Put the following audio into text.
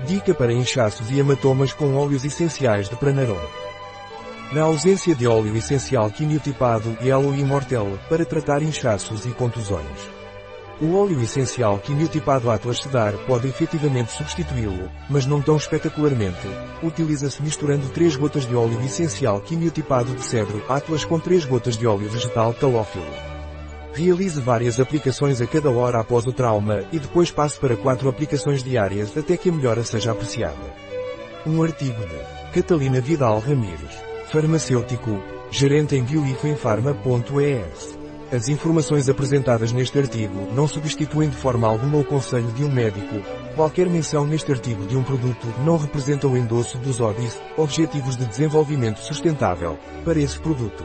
Dica para inchaços e hematomas com óleos essenciais de Pranarum. Na ausência de óleo essencial quimiotipado Yellow Immortel, para tratar inchaços e contusões. O óleo essencial quimiotipado Atlas Cedar pode efetivamente substituí-lo, mas não tão espetacularmente. Utiliza-se misturando 3 gotas de óleo essencial quimiotipado de cedro Atlas com 3 gotas de óleo vegetal calófilo. Realize várias aplicações a cada hora após o trauma e depois passe para 4 aplicações diárias até que a melhora seja apreciada. Um artigo de Catalina Vidal Ramírez, farmacêutico, gerente em bioifenfarma.es. As informações apresentadas neste artigo não substituem de forma alguma o conselho de um médico. Qualquer menção neste artigo de um produto não representa o endosso dos ODIs, Objetivos de Desenvolvimento Sustentável, para esse produto.